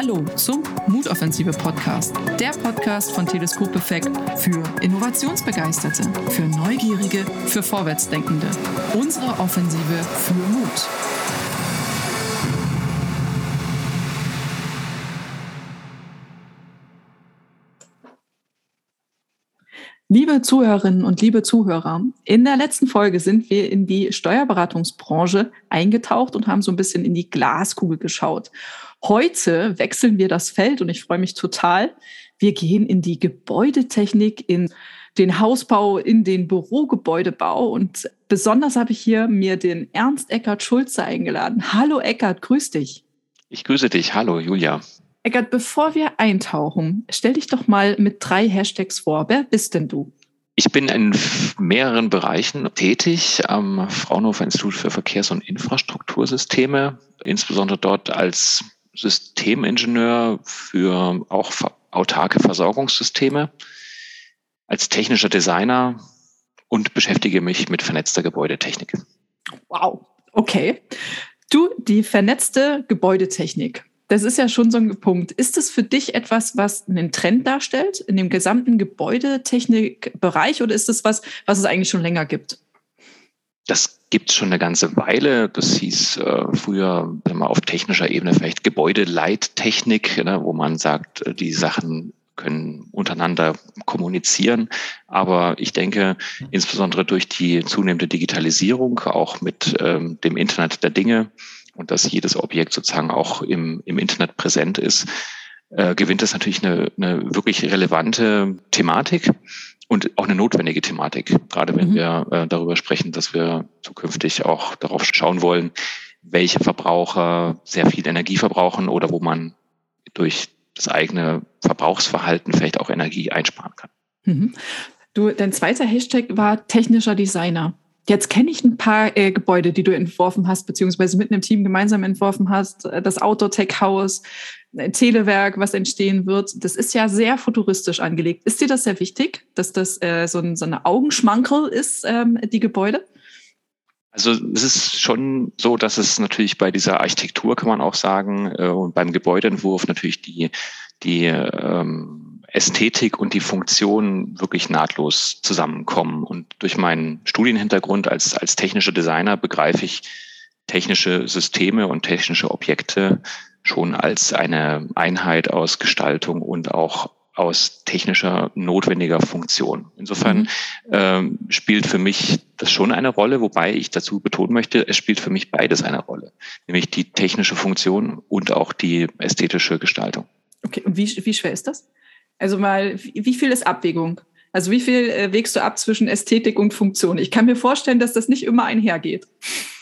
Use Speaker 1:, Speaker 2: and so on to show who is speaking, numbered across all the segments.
Speaker 1: Hallo zum Mutoffensive Podcast, der Podcast von Teleskop Effekt für Innovationsbegeisterte, für Neugierige, für Vorwärtsdenkende. Unsere Offensive für Mut. Liebe Zuhörerinnen und liebe Zuhörer, in der letzten Folge sind wir in die Steuerberatungsbranche eingetaucht und haben so ein bisschen in die Glaskugel geschaut. Heute wechseln wir das Feld und ich freue mich total. Wir gehen in die Gebäudetechnik, in den Hausbau, in den Bürogebäudebau und besonders habe ich hier mir den Ernst Eckert Schulze eingeladen. Hallo Eckert, grüß dich.
Speaker 2: Ich grüße dich. Hallo Julia.
Speaker 1: Eckert, bevor wir eintauchen, stell dich doch mal mit drei Hashtags vor. Wer bist denn du?
Speaker 2: Ich bin in mehreren Bereichen tätig am Fraunhofer Institut für Verkehrs- und Infrastruktursysteme, insbesondere dort als Systemingenieur für auch autarke Versorgungssysteme, als technischer Designer und beschäftige mich mit vernetzter Gebäudetechnik.
Speaker 1: Wow, okay. Du, die vernetzte Gebäudetechnik. Das ist ja schon so ein Punkt. Ist es für dich etwas, was einen Trend darstellt in dem gesamten Gebäudetechnikbereich oder ist es was, was es eigentlich schon länger gibt?
Speaker 2: Das gibt es schon eine ganze Weile. Das hieß äh, früher mal auf technischer Ebene vielleicht Gebäudeleittechnik, ne, wo man sagt, äh, die Sachen können untereinander kommunizieren. Aber ich denke, insbesondere durch die zunehmende Digitalisierung, auch mit ähm, dem Internet der Dinge, und dass jedes Objekt sozusagen auch im, im Internet präsent ist, äh, gewinnt das natürlich eine, eine wirklich relevante Thematik und auch eine notwendige Thematik, gerade wenn mhm. wir äh, darüber sprechen, dass wir zukünftig auch darauf schauen wollen, welche Verbraucher sehr viel Energie verbrauchen oder wo man durch das eigene Verbrauchsverhalten vielleicht auch Energie einsparen kann.
Speaker 1: Mhm. Du, dein zweiter Hashtag war technischer Designer. Jetzt kenne ich ein paar äh, Gebäude, die du entworfen hast, beziehungsweise mit einem Team gemeinsam entworfen hast. Äh, das Outdoor Tech House, Telewerk, was entstehen wird. Das ist ja sehr futuristisch angelegt. Ist dir das sehr wichtig, dass das äh, so, ein, so eine Augenschmankel ist, ähm, die Gebäude?
Speaker 2: Also es ist schon so, dass es natürlich bei dieser Architektur, kann man auch sagen, äh, und beim Gebäudeentwurf natürlich die, die ähm, Ästhetik und die Funktion wirklich nahtlos zusammenkommen. Und durch meinen Studienhintergrund als, als technischer Designer begreife ich technische Systeme und technische Objekte schon als eine Einheit aus Gestaltung und auch aus technischer notwendiger Funktion. Insofern mhm. ähm, spielt für mich das schon eine Rolle, wobei ich dazu betonen möchte, es spielt für mich beides eine Rolle, nämlich die technische Funktion und auch die ästhetische Gestaltung.
Speaker 1: Okay, und wie, wie schwer ist das? Also mal, wie viel ist Abwägung? Also wie viel äh, wägst du ab zwischen Ästhetik und Funktion? Ich kann mir vorstellen, dass das nicht immer einhergeht.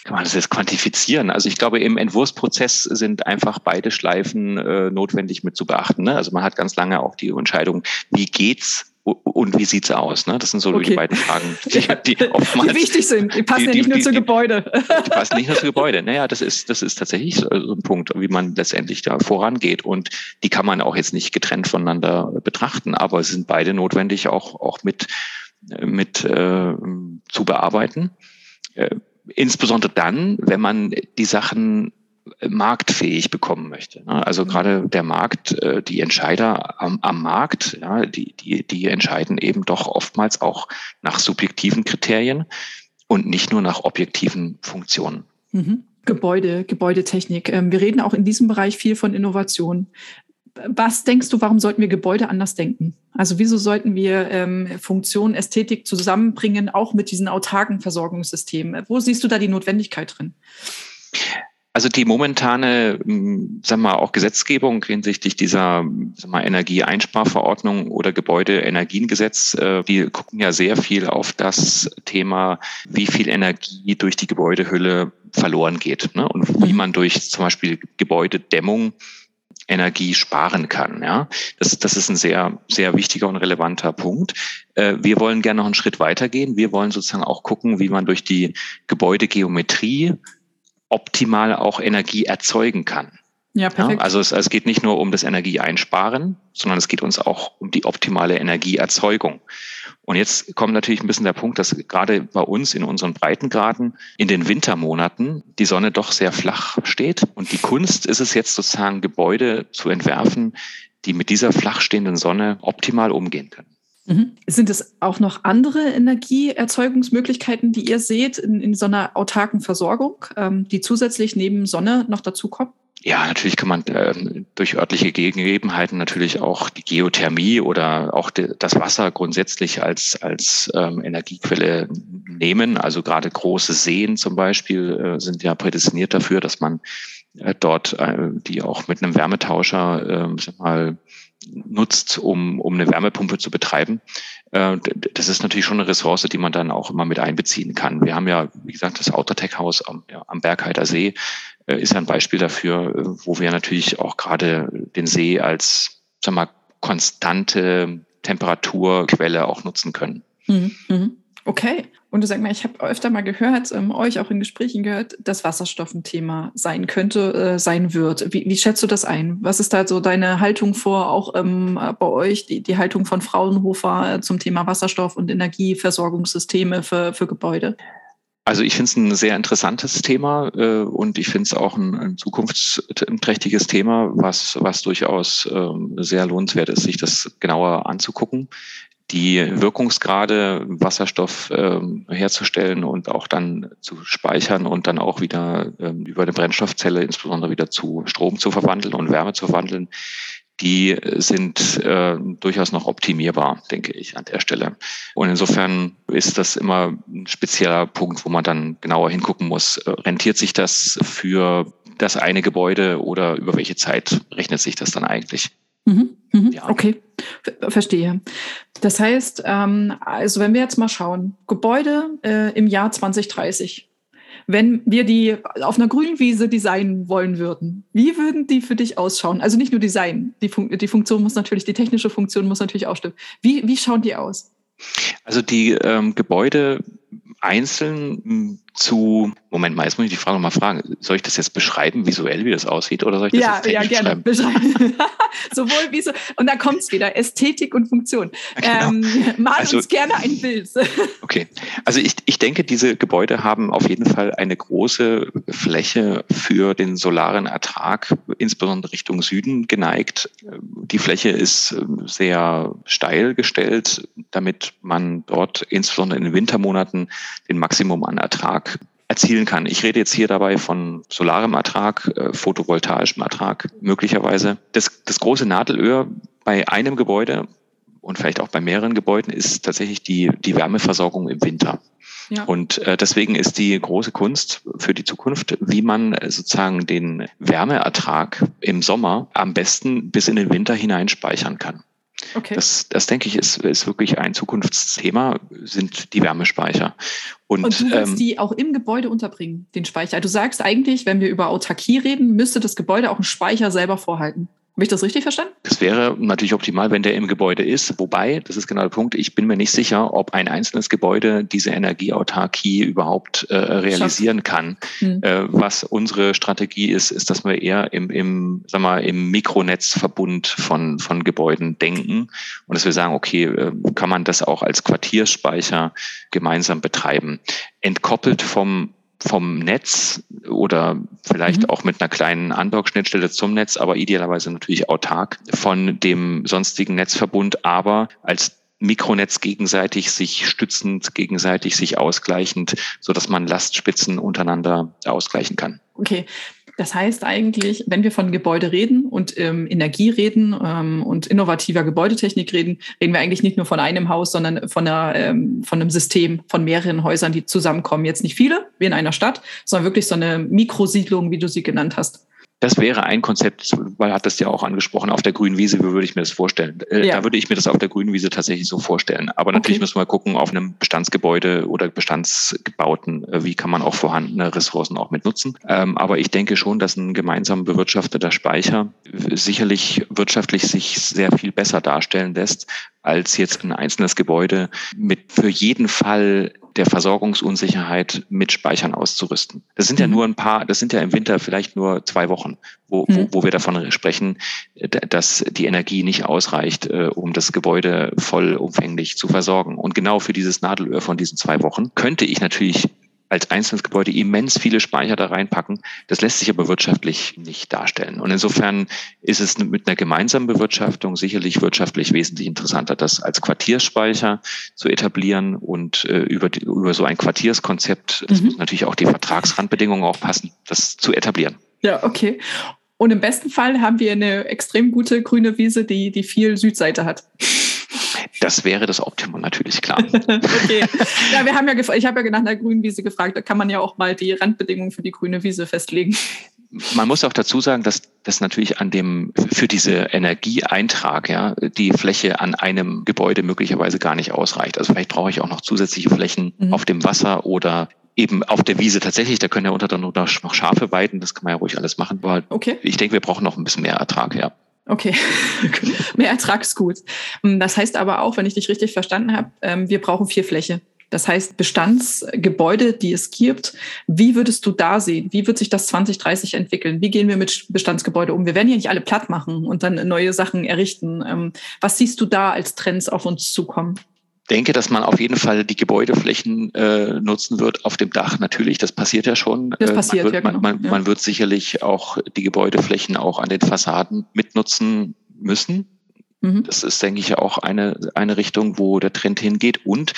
Speaker 2: Kann man das jetzt quantifizieren? Also ich glaube, im Entwurfsprozess sind einfach beide Schleifen äh, notwendig mit zu beachten. Ne? Also man hat ganz lange auch die Entscheidung, wie geht's und wie sieht's aus? Ne? Das sind so okay. die beiden Fragen,
Speaker 1: die, die oftmals die wichtig sind. Die passen die, ja nicht nur zu Gebäude.
Speaker 2: Die passen nicht nur zu Gebäude. Naja, das ist das ist tatsächlich so ein Punkt, wie man letztendlich da vorangeht und die kann man auch jetzt nicht getrennt voneinander betrachten, aber es sind beide notwendig auch auch mit mit äh, zu bearbeiten. Äh, insbesondere dann, wenn man die Sachen marktfähig bekommen möchte. Ne? Also mhm. gerade der Markt, äh, die Entscheider am, am Markt, ja, die, die, die entscheiden eben doch oftmals auch nach subjektiven Kriterien und nicht nur nach objektiven Funktionen.
Speaker 1: Mhm. Gebäude, Gebäudetechnik. Ähm, wir reden auch in diesem Bereich viel von Innovation. Was denkst du, warum sollten wir Gebäude anders denken? Also wieso sollten wir ähm, Funktion, Ästhetik zusammenbringen, auch mit diesen autarken Versorgungssystemen? Wo siehst du da die Notwendigkeit drin?
Speaker 2: Also die momentane, hm, sagen wir auch Gesetzgebung hinsichtlich dieser sagen wir, Energieeinsparverordnung oder Gebäudeenergiengesetz, äh, die gucken ja sehr viel auf das Thema, wie viel Energie durch die Gebäudehülle verloren geht ne? und wie mhm. man durch zum Beispiel Gebäudedämmung Energie sparen kann. Ja, das, das ist ein sehr, sehr wichtiger und relevanter Punkt. Äh, wir wollen gerne noch einen Schritt weitergehen. Wir wollen sozusagen auch gucken, wie man durch die Gebäudegeometrie optimal auch Energie erzeugen kann. Ja, perfekt. Ja, also es, es geht nicht nur um das Energieeinsparen, sondern es geht uns auch um die optimale Energieerzeugung. Und jetzt kommt natürlich ein bisschen der Punkt, dass gerade bei uns in unseren Breitengraden in den Wintermonaten die Sonne doch sehr flach steht. Und die Kunst ist es jetzt sozusagen, Gebäude zu entwerfen, die mit dieser flach stehenden Sonne optimal umgehen können.
Speaker 1: Mhm. Sind es auch noch andere Energieerzeugungsmöglichkeiten, die ihr seht in, in so einer autarken Versorgung, ähm, die zusätzlich neben Sonne noch dazukommen?
Speaker 2: Ja, natürlich kann man äh, durch örtliche Gegebenheiten natürlich auch die Geothermie oder auch de, das Wasser grundsätzlich als, als ähm, Energiequelle nehmen. Also gerade große Seen zum Beispiel äh, sind ja prädestiniert dafür, dass man äh, dort äh, die auch mit einem Wärmetauscher äh, sag mal, nutzt, um, um eine Wärmepumpe zu betreiben. Äh, das ist natürlich schon eine Ressource, die man dann auch immer mit einbeziehen kann. Wir haben ja, wie gesagt, das Autotech-Haus am, ja, am Bergheider See äh, ist ein Beispiel dafür, äh, wo wir natürlich auch gerade den See als, sag mal, konstante Temperaturquelle auch nutzen können. Mhm,
Speaker 1: mhm. Okay. Und du sag mal, ich habe öfter mal gehört, ähm, euch auch in Gesprächen gehört, dass Wasserstoff ein Thema sein könnte, äh, sein wird. Wie, wie, schätzt du das ein? Was ist da so deine Haltung vor, auch ähm, bei euch, die, die Haltung von Fraunhofer äh, zum Thema Wasserstoff und Energieversorgungssysteme für, für Gebäude?
Speaker 2: Also ich finde es ein sehr interessantes Thema äh, und ich finde es auch ein, ein zukunftsträchtiges Thema, was, was durchaus ähm, sehr lohnenswert ist, sich das genauer anzugucken. Die Wirkungsgrade, Wasserstoff ähm, herzustellen und auch dann zu speichern und dann auch wieder ähm, über eine Brennstoffzelle insbesondere wieder zu Strom zu verwandeln und Wärme zu verwandeln, die sind äh, durchaus noch optimierbar, denke ich, an der Stelle. Und insofern ist das immer ein spezieller Punkt, wo man dann genauer hingucken muss. Rentiert sich das für das eine Gebäude oder über welche Zeit rechnet sich das dann eigentlich?
Speaker 1: Mhm, mhm, ja. Okay, verstehe. Das heißt, ähm, also wenn wir jetzt mal schauen, Gebäude äh, im Jahr 2030, wenn wir die auf einer grünen Wiese designen wollen würden, wie würden die für dich ausschauen? Also nicht nur Design, die, Fun die Funktion muss natürlich, die technische Funktion muss natürlich auch stimmen. Wie, wie schauen die aus?
Speaker 2: Also die ähm, Gebäude einzeln zu, Moment mal, jetzt muss ich die Frage nochmal fragen. Soll ich das jetzt beschreiben, visuell, wie das aussieht, oder soll ich das
Speaker 1: ja,
Speaker 2: jetzt
Speaker 1: ja, gerne. beschreiben? Sowohl wie so, und da kommt es wieder, Ästhetik und Funktion. Genau. Ähm, mal also, uns gerne ein Bild.
Speaker 2: okay, also ich, ich denke, diese Gebäude haben auf jeden Fall eine große Fläche für den solaren Ertrag, insbesondere Richtung Süden geneigt. Die Fläche ist ähm, sehr steil gestellt, damit man dort insbesondere in den Wintermonaten den Maximum an Ertrag erzielen kann. Ich rede jetzt hier dabei von solarem Ertrag, äh, photovoltaischem Ertrag möglicherweise. Das, das große Nadelöhr bei einem Gebäude und vielleicht auch bei mehreren Gebäuden ist tatsächlich die, die Wärmeversorgung im Winter. Ja. Und äh, deswegen ist die große Kunst für die Zukunft, wie man äh, sozusagen den Wärmeertrag im Sommer am besten bis in den Winter hinein speichern kann. Okay. Das, das denke ich, ist, ist wirklich ein Zukunftsthema, sind die Wärmespeicher.
Speaker 1: Und, und du willst ähm, die auch im Gebäude unterbringen, den Speicher. Du sagst eigentlich, wenn wir über Autarkie reden, müsste das Gebäude auch einen Speicher selber vorhalten. Habe ich das richtig verstanden?
Speaker 2: Das wäre natürlich optimal, wenn der im Gebäude ist. Wobei, das ist genau der Punkt, ich bin mir nicht sicher, ob ein einzelnes Gebäude diese Energieautarkie überhaupt äh, realisieren kann. Hm. Äh, was unsere Strategie ist, ist, dass wir eher im, im, sag mal, im Mikronetzverbund von, von Gebäuden denken und dass wir sagen, okay, äh, kann man das auch als Quartierspeicher gemeinsam betreiben. Entkoppelt vom vom Netz oder vielleicht mhm. auch mit einer kleinen Andock-Schnittstelle zum Netz, aber idealerweise natürlich autark von dem sonstigen Netzverbund, aber als Mikronetz gegenseitig sich stützend, gegenseitig sich ausgleichend, so dass man Lastspitzen untereinander ausgleichen kann.
Speaker 1: Okay, das heißt eigentlich, wenn wir von Gebäude reden und ähm, Energie reden ähm, und innovativer Gebäudetechnik reden, reden wir eigentlich nicht nur von einem Haus, sondern von, einer, ähm, von einem System von mehreren Häusern, die zusammenkommen. Jetzt nicht viele, wie in einer Stadt, sondern wirklich so eine Mikrosiedlung, wie du sie genannt hast.
Speaker 2: Das wäre ein Konzept, weil hat das ja auch angesprochen, auf der grünen Wiese, wie würde ich mir das vorstellen? Äh, ja. Da würde ich mir das auf der grünen Wiese tatsächlich so vorstellen. Aber natürlich okay. müssen wir gucken, auf einem Bestandsgebäude oder Bestandsgebauten, äh, wie kann man auch vorhandene Ressourcen auch mit nutzen. Ähm, aber ich denke schon, dass ein gemeinsam bewirtschafteter Speicher sicherlich wirtschaftlich sich sehr viel besser darstellen lässt, als jetzt ein einzelnes Gebäude mit für jeden Fall der Versorgungsunsicherheit mit Speichern auszurüsten. Das sind ja mhm. nur ein paar, das sind ja im Winter vielleicht nur zwei Wochen, wo, mhm. wo, wo wir davon sprechen, dass die Energie nicht ausreicht, äh, um das Gebäude vollumfänglich zu versorgen. Und genau für dieses Nadelöhr von diesen zwei Wochen könnte ich natürlich als einzelnes Gebäude immens viele Speicher da reinpacken. Das lässt sich aber wirtschaftlich nicht darstellen. Und insofern ist es mit einer gemeinsamen Bewirtschaftung sicherlich wirtschaftlich wesentlich interessanter, das als Quartierspeicher zu etablieren und äh, über, die, über so ein Quartierskonzept, das mhm. muss natürlich auch die Vertragsrandbedingungen auch passen, das zu etablieren.
Speaker 1: Ja, okay. Und im besten Fall haben wir eine extrem gute grüne Wiese, die, die viel Südseite hat.
Speaker 2: Das wäre das Optimum natürlich, klar.
Speaker 1: okay. Ja, wir haben ja ich habe ja nach der grünen Wiese gefragt, da kann man ja auch mal die Randbedingungen für die grüne Wiese festlegen.
Speaker 2: Man muss auch dazu sagen, dass das natürlich an dem für diese Energieeintrag ja die Fläche an einem Gebäude möglicherweise gar nicht ausreicht. Also vielleicht brauche ich auch noch zusätzliche Flächen mhm. auf dem Wasser oder eben auf der Wiese tatsächlich. Da können ja unter dann noch Schafe weiden. Das kann man ja ruhig alles machen. Aber okay. ich denke, wir brauchen noch ein bisschen mehr Ertrag, ja.
Speaker 1: Okay, mehr Ertrag ist gut. Hm, das heißt aber auch, wenn ich dich richtig verstanden habe, ähm, wir brauchen viel Fläche. Das heißt, Bestandsgebäude, die es gibt, wie würdest du da sehen? Wie wird sich das 2030 entwickeln? Wie gehen wir mit Bestandsgebäude um? Wir werden ja nicht alle platt machen und dann neue Sachen errichten. Ähm, was siehst du da als Trends auf uns zukommen?
Speaker 2: Denke, dass man auf jeden Fall die Gebäudeflächen äh, nutzen wird auf dem Dach. Natürlich, das passiert ja schon.
Speaker 1: Das passiert,
Speaker 2: man wird,
Speaker 1: ja, genau.
Speaker 2: man, man,
Speaker 1: ja.
Speaker 2: man wird sicherlich auch die Gebäudeflächen auch an den Fassaden mitnutzen müssen. Mhm. Das ist, denke ich, auch eine, eine Richtung, wo der Trend hingeht. Und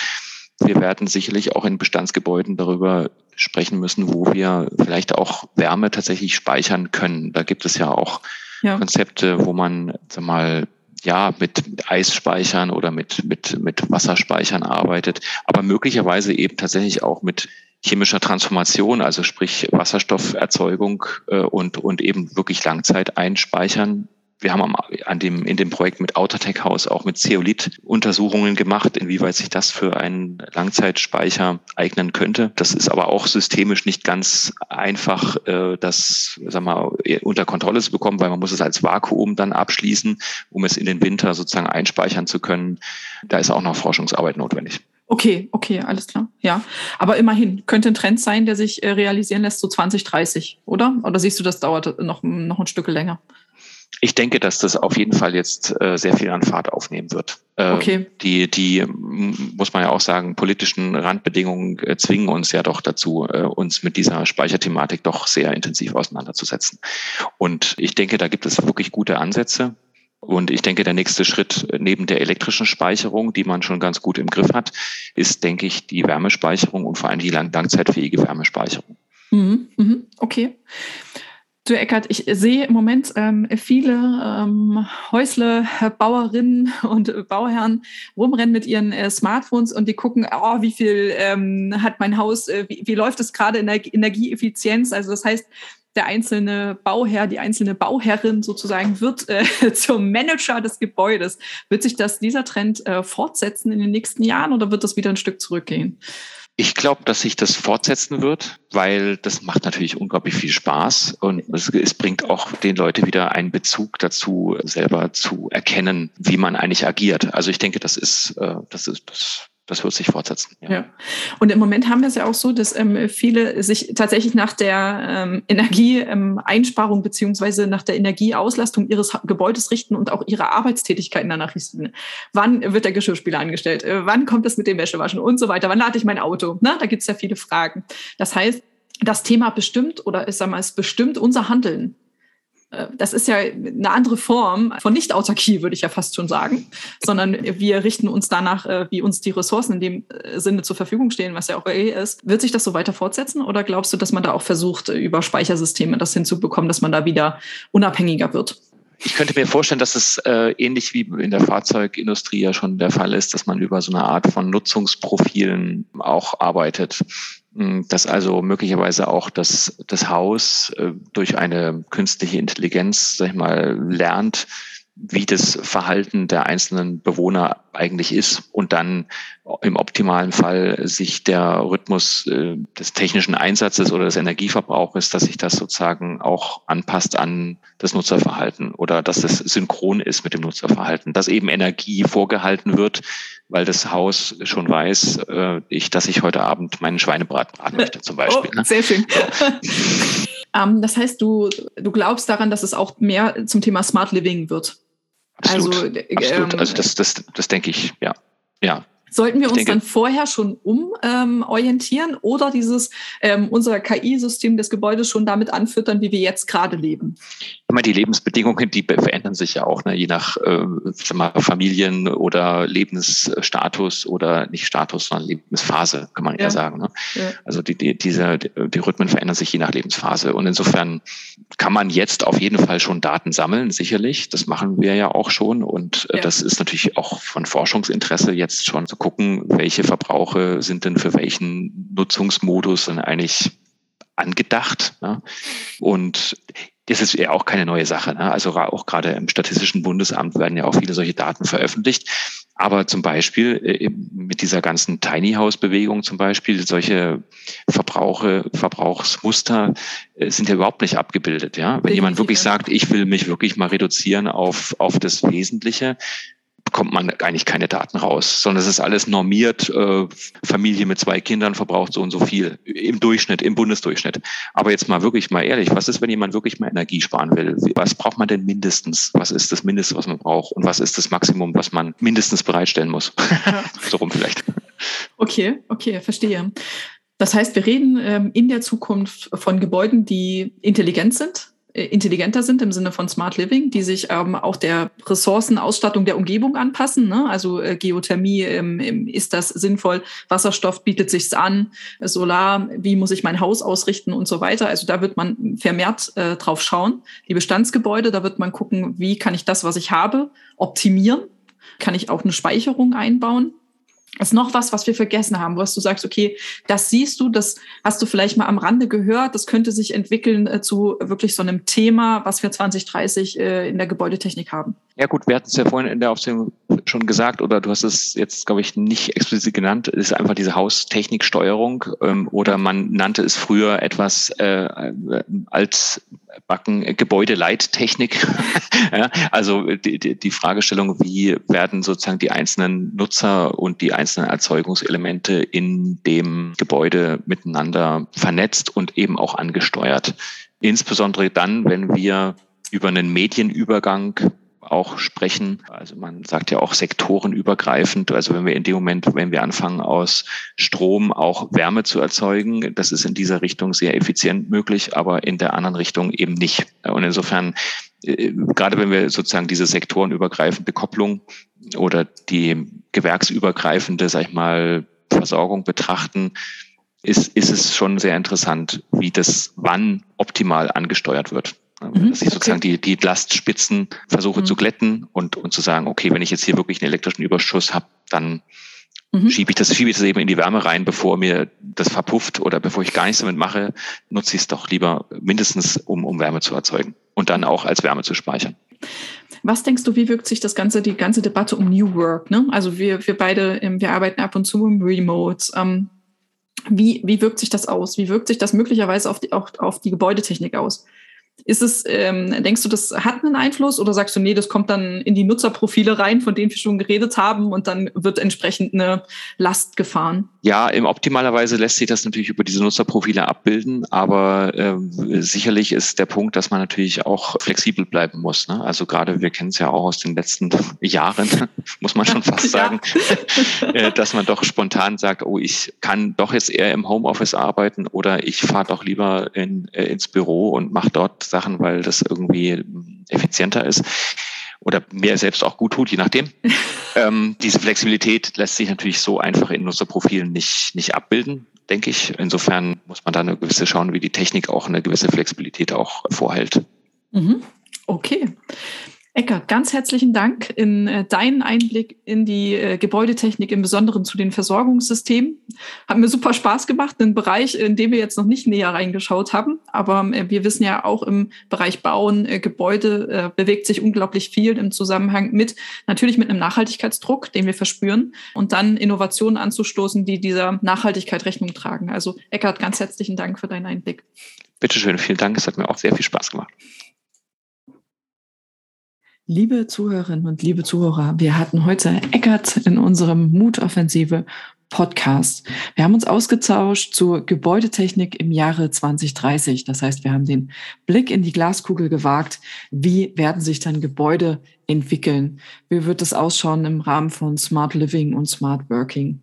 Speaker 2: wir werden sicherlich auch in Bestandsgebäuden darüber sprechen müssen, wo wir vielleicht auch Wärme tatsächlich speichern können. Da gibt es ja auch ja. Konzepte, wo man sag mal ja, mit, Eisspeichern oder mit, mit, mit Wasserspeichern arbeitet, aber möglicherweise eben tatsächlich auch mit chemischer Transformation, also sprich Wasserstofferzeugung äh, und, und eben wirklich Langzeit einspeichern wir haben an dem, in dem Projekt mit Outertech House auch mit Zeolit Untersuchungen gemacht, inwieweit sich das für einen Langzeitspeicher eignen könnte. Das ist aber auch systemisch nicht ganz einfach, äh, das sag mal, unter Kontrolle zu bekommen, weil man muss es als Vakuum dann abschließen, um es in den Winter sozusagen einspeichern zu können. Da ist auch noch Forschungsarbeit notwendig.
Speaker 1: Okay, okay, alles klar. Ja, aber immerhin könnte ein Trend sein, der sich äh, realisieren lässt, so 2030, oder? Oder siehst du, das dauert noch, noch ein Stück länger?
Speaker 2: Ich denke, dass das auf jeden Fall jetzt äh, sehr viel an Fahrt aufnehmen wird. Äh, okay. Die, die, muss man ja auch sagen, politischen Randbedingungen äh, zwingen uns ja doch dazu, äh, uns mit dieser Speicherthematik doch sehr intensiv auseinanderzusetzen. Und ich denke, da gibt es wirklich gute Ansätze. Und ich denke, der nächste Schritt neben der elektrischen Speicherung, die man schon ganz gut im Griff hat, ist, denke ich, die Wärmespeicherung und vor allem die lang langzeitfähige Wärmespeicherung.
Speaker 1: Mhm, mhm, okay. Du Eckert, ich sehe im Moment ähm, viele ähm, Häusle, Bauerinnen und Bauherren rumrennen mit ihren äh, Smartphones und die gucken, oh, wie viel ähm, hat mein Haus, äh, wie, wie läuft es gerade in der Energieeffizienz? Also das heißt, der einzelne Bauherr, die einzelne Bauherrin sozusagen wird äh, zum Manager des Gebäudes. Wird sich das dieser Trend äh, fortsetzen in den nächsten Jahren oder wird das wieder ein Stück zurückgehen?
Speaker 2: Ich glaube, dass sich das fortsetzen wird, weil das macht natürlich unglaublich viel Spaß und es, es, bringt auch den Leuten wieder einen Bezug dazu, selber zu erkennen, wie man eigentlich agiert. Also ich denke, das ist, äh, das ist, das das wird sich fortsetzen.
Speaker 1: Ja. ja. Und im Moment haben wir es ja auch so, dass ähm, viele sich tatsächlich nach der ähm, Energieeinsparung ähm, beziehungsweise nach der Energieauslastung ihres Gebäudes richten und auch ihre Arbeitstätigkeiten danach richten. Wann wird der Geschirrspüler angestellt? Äh, wann kommt es mit dem Wäschewaschen und so weiter? Wann lade ich mein Auto? Na, da gibt es ja viele Fragen. Das heißt, das Thema bestimmt oder ich sag mal, es bestimmt unser Handeln das ist ja eine andere Form von Nicht-Autarkie, würde ich ja fast schon sagen, sondern wir richten uns danach, äh, wie uns die Ressourcen in dem äh, Sinne zur Verfügung stehen, was ja auch eh ist. Wird sich das so weiter fortsetzen oder glaubst du, dass man da auch versucht, über Speichersysteme das hinzubekommen, dass man da wieder unabhängiger wird?
Speaker 2: Ich könnte mir vorstellen, dass es äh, ähnlich wie in der Fahrzeugindustrie ja schon der Fall ist, dass man über so eine Art von Nutzungsprofilen auch arbeitet. Hm, dass also möglicherweise auch das, das Haus äh, durch eine künstliche Intelligenz, sag ich mal, lernt, wie das Verhalten der einzelnen Bewohner eigentlich ist und dann im optimalen Fall sich der Rhythmus äh, des technischen Einsatzes oder des Energieverbrauches, dass sich das sozusagen auch anpasst an das Nutzerverhalten oder dass es synchron ist mit dem Nutzerverhalten, dass eben Energie vorgehalten wird, weil das Haus schon weiß, äh, ich, dass ich heute Abend meinen Schweinebraten braten möchte zum Beispiel.
Speaker 1: Oh, ne? Sehr schön. ähm, das heißt, du, du glaubst daran, dass es auch mehr zum Thema Smart Living wird.
Speaker 2: Absolut. Also, Absolut.
Speaker 1: Ähm,
Speaker 2: also das, das, das denke ich, ja. Ja,
Speaker 1: Sollten wir uns denke, dann vorher schon umorientieren ähm, oder dieses ähm, unser KI-System des Gebäudes schon damit anfüttern, wie wir jetzt gerade leben?
Speaker 2: Immer die Lebensbedingungen, die verändern sich ja auch, ne, je nach äh, mal, Familien oder Lebensstatus oder nicht Status, sondern Lebensphase, kann man ja. eher sagen. Ne? Ja. Also die, die, diese, die Rhythmen verändern sich je nach Lebensphase. Und insofern kann man jetzt auf jeden Fall schon Daten sammeln, sicherlich. Das machen wir ja auch schon. Und äh, ja. das ist natürlich auch von Forschungsinteresse jetzt schon zu gucken, welche Verbrauche sind denn für welchen Nutzungsmodus dann eigentlich angedacht. Ne? Und das ist ja auch keine neue Sache. Ne? Also auch gerade im Statistischen Bundesamt werden ja auch viele solche Daten veröffentlicht. Aber zum Beispiel äh, mit dieser ganzen Tiny House Bewegung zum Beispiel, solche Verbrauche, Verbrauchsmuster äh, sind ja überhaupt nicht abgebildet. Ja, wenn jemand wirklich sagt, ich will mich wirklich mal reduzieren auf, auf das Wesentliche, bekommt man eigentlich keine Daten raus, sondern es ist alles normiert. Äh, Familie mit zwei Kindern verbraucht so und so viel im Durchschnitt, im Bundesdurchschnitt. Aber jetzt mal wirklich mal ehrlich, was ist, wenn jemand wirklich mal Energie sparen will? Was braucht man denn mindestens? Was ist das Mindeste, was man braucht? Und was ist das Maximum, was man mindestens bereitstellen muss? so rum vielleicht.
Speaker 1: Okay, okay, verstehe. Das heißt, wir reden ähm, in der Zukunft von Gebäuden, die intelligent sind, intelligenter sind im Sinne von Smart Living, die sich ähm, auch der Ressourcenausstattung der Umgebung anpassen. Ne? Also äh, Geothermie, ähm, ist das sinnvoll? Wasserstoff bietet sich's an, Solar, wie muss ich mein Haus ausrichten und so weiter. Also da wird man vermehrt äh, drauf schauen. Die Bestandsgebäude, da wird man gucken, wie kann ich das, was ich habe, optimieren? Kann ich auch eine Speicherung einbauen? Ist noch was, was wir vergessen haben, wo du sagst, okay, das siehst du, das hast du vielleicht mal am Rande gehört, das könnte sich entwickeln äh, zu wirklich so einem Thema, was wir 2030 äh, in der Gebäudetechnik haben.
Speaker 2: Ja gut, wir hatten es ja vorhin in der Aufzählung schon gesagt, oder du hast es jetzt, glaube ich, nicht explizit genannt, ist einfach diese Haustechniksteuerung ähm, oder man nannte es früher etwas äh, äh als Backen Gebäudeleittechnik. ja, also die, die, die Fragestellung, wie werden sozusagen die einzelnen Nutzer und die einzelnen Erzeugungselemente in dem Gebäude miteinander vernetzt und eben auch angesteuert. Insbesondere dann, wenn wir über einen Medienübergang auch sprechen. Also man sagt ja auch sektorenübergreifend. Also wenn wir in dem Moment, wenn wir anfangen, aus Strom auch Wärme zu erzeugen, das ist in dieser Richtung sehr effizient möglich, aber in der anderen Richtung eben nicht. Und insofern, äh, gerade wenn wir sozusagen diese sektorenübergreifende Kopplung oder die gewerksübergreifende, sag ich mal, Versorgung betrachten, ist, ist es schon sehr interessant, wie das wann optimal angesteuert wird. Mhm, dass ich sozusagen die, die Lastspitzen versuche mhm. zu glätten und, und zu sagen, okay, wenn ich jetzt hier wirklich einen elektrischen Überschuss habe, dann mhm. schiebe ich das, schiebe ich das eben in die Wärme rein, bevor mir das verpufft oder bevor ich gar nichts damit mache, nutze ich es doch lieber mindestens, um, um Wärme zu erzeugen und dann auch als Wärme zu speichern.
Speaker 1: Was denkst du, wie wirkt sich das ganze, die ganze Debatte um New Work? Ne? Also wir, wir beide, wir arbeiten ab und zu im Remote. Ähm, wie, wie wirkt sich das aus? Wie wirkt sich das möglicherweise auf die, auch auf die Gebäudetechnik aus? Ist es, ähm, denkst du, das hat einen Einfluss oder sagst du, nee, das kommt dann in die Nutzerprofile rein, von denen wir schon geredet haben und dann wird entsprechend eine Last gefahren?
Speaker 2: Ja, im optimalerweise lässt sich das natürlich über diese Nutzerprofile abbilden, aber äh, sicherlich ist der Punkt, dass man natürlich auch flexibel bleiben muss. Ne? Also gerade wir kennen es ja auch aus den letzten Jahren, muss man schon fast sagen, äh, dass man doch spontan sagt, oh, ich kann doch jetzt eher im Homeoffice arbeiten oder ich fahre doch lieber in, äh, ins Büro und mache dort Sachen, weil das irgendwie effizienter ist oder mir selbst auch gut tut, je nachdem. ähm, diese Flexibilität lässt sich natürlich so einfach in Nutzerprofilen nicht, nicht abbilden, denke ich. Insofern muss man da eine gewisse schauen, wie die Technik auch eine gewisse Flexibilität auch vorhält.
Speaker 1: Mhm. Okay. Eckert, ganz herzlichen Dank in äh, deinen Einblick in die äh, Gebäudetechnik, im Besonderen zu den Versorgungssystemen. Hat mir super Spaß gemacht, ein Bereich, in dem wir jetzt noch nicht näher reingeschaut haben. Aber äh, wir wissen ja auch im Bereich Bauen, äh, Gebäude äh, bewegt sich unglaublich viel im Zusammenhang mit, natürlich mit einem Nachhaltigkeitsdruck, den wir verspüren, und dann Innovationen anzustoßen, die dieser Nachhaltigkeit Rechnung tragen. Also Eckert, ganz herzlichen Dank für deinen Einblick.
Speaker 2: Bitteschön, vielen Dank. Es hat mir auch sehr viel Spaß gemacht.
Speaker 1: Liebe Zuhörerinnen und liebe Zuhörer, wir hatten heute Eckert in unserem Mutoffensive Podcast. Wir haben uns ausgetauscht zur Gebäudetechnik im Jahre 2030. Das heißt, wir haben den Blick in die Glaskugel gewagt. Wie werden sich dann Gebäude entwickeln? Wie wird es ausschauen im Rahmen von Smart Living und Smart Working?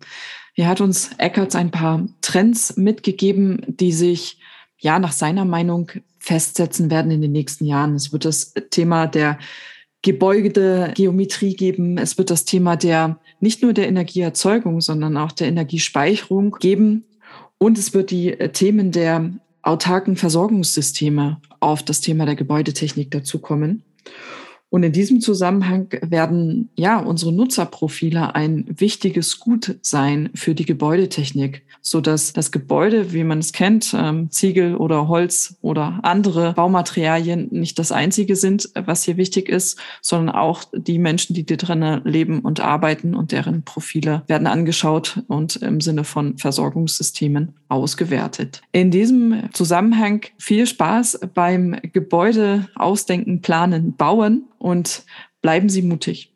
Speaker 1: Hier hat uns Eckert ein paar Trends mitgegeben, die sich ja nach seiner Meinung festsetzen werden in den nächsten Jahren. Es wird das Thema der Gebäude, Geometrie geben. Es wird das Thema der nicht nur der Energieerzeugung, sondern auch der Energiespeicherung geben. Und es wird die äh, Themen der autarken Versorgungssysteme auf das Thema der Gebäudetechnik dazukommen. Und in diesem Zusammenhang werden ja unsere Nutzerprofile ein wichtiges Gut sein für die Gebäudetechnik, so dass das Gebäude, wie man es kennt, ähm, Ziegel oder Holz oder andere Baumaterialien nicht das einzige sind, was hier wichtig ist, sondern auch die Menschen, die da drinnen leben und arbeiten und deren Profile werden angeschaut und im Sinne von Versorgungssystemen ausgewertet. In diesem Zusammenhang viel Spaß beim Gebäude ausdenken, planen, bauen und bleiben Sie mutig.